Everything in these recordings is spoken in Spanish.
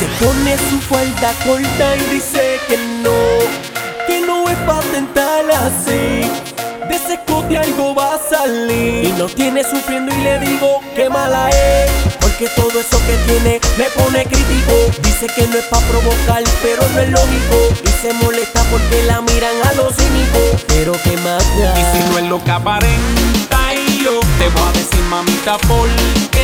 Se pone su falda corta y dice que no, que no es para tentar así. De ese escote algo va a salir. Y no tiene sufriendo y le digo que mala es. Porque todo eso que tiene me pone crítico. Dice que no es para provocar, pero no es lógico. Y se molesta porque la miran a los cínicos. Pero que da? Y si no es lo que aparenta y yo te voy a decir mamita por qué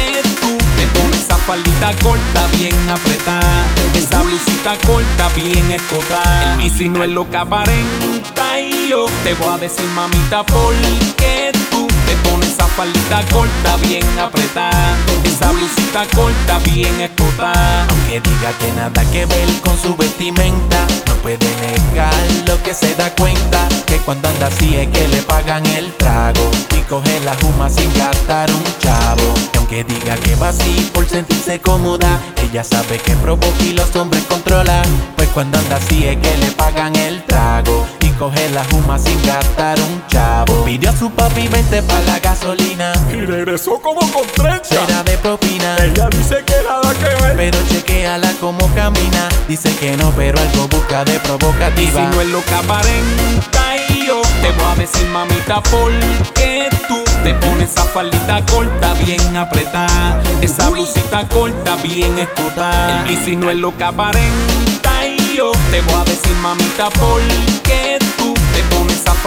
faldita corta bien apretada. Esa blusita corta bien escotada. Y si no es lo que aparenta y yo te voy a decir mamita por qué tú te pones esa faldita corta bien apretada esa blusita corta bien escotada. Aunque diga que nada que ver con su vestimenta. No puede negar lo que se da cuenta que cuando anda así es que le pagan el trago. Y coge la juma sin gastar un chavo. Aunque diga que va así por sentirse cómoda, ella sabe que provoca y los hombres controla. Pues cuando anda así es que le pagan el trago y coge la juma sin gastar un chavo. Pidió a su papi 20 para la gasolina y regresó como con 30. Será de propina. Ella dice que nada que ver, pero chequeala como camina. Dice que no, pero algo busca de provocativa. Y si no es lo que aparenta mamita por qué tú te pones esa faldita corta bien apretada, esa blusita corta bien escotada. Y si no es lo que aparenta y yo te voy a decir mamita por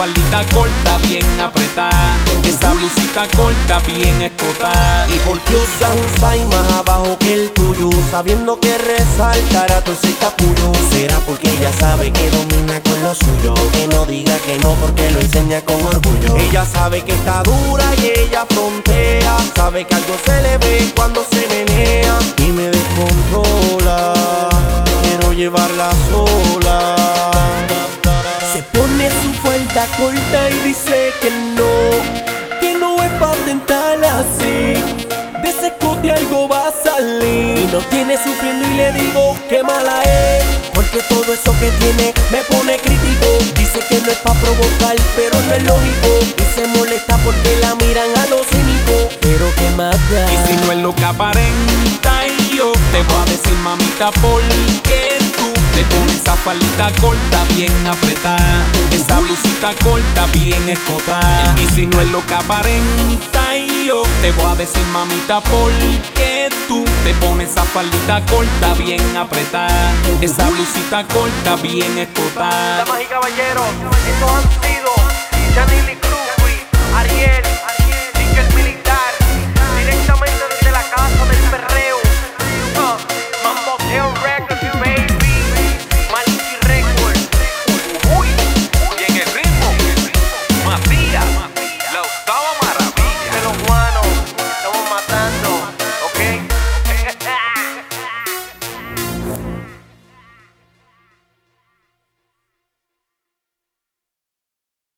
faldita corta bien apretada, esa blusita corta bien escotada. Y porque usas un size más abajo que el tuyo, sabiendo que resaltará todo ese capullo. Será porque ella sabe que domina con lo suyo, que no diga que no porque lo enseña con orgullo. Ella sabe que está dura y ella frontea, sabe que algo se le ve cuando se menea y me falda corta y dice que no, que no es para tentar así. De ese escote algo va a salir. Y no tiene sufriendo y le digo que mala es. Porque todo eso que tiene me pone crítico. Dice que no es para provocar, pero no es lógico. Y se molesta porque la miran a los cínicos. Pero que da? Y si no es lo que aparenta y yo te voy a decir mamita por qué te pones esa faldita corta bien apretada, esa blusita corta bien escotada. Y si no es lo que aparenta y yo te voy a decir mamita por qué tú te pones esa faldita corta bien apretada, esa blusita corta bien escotada. Damas y caballeros,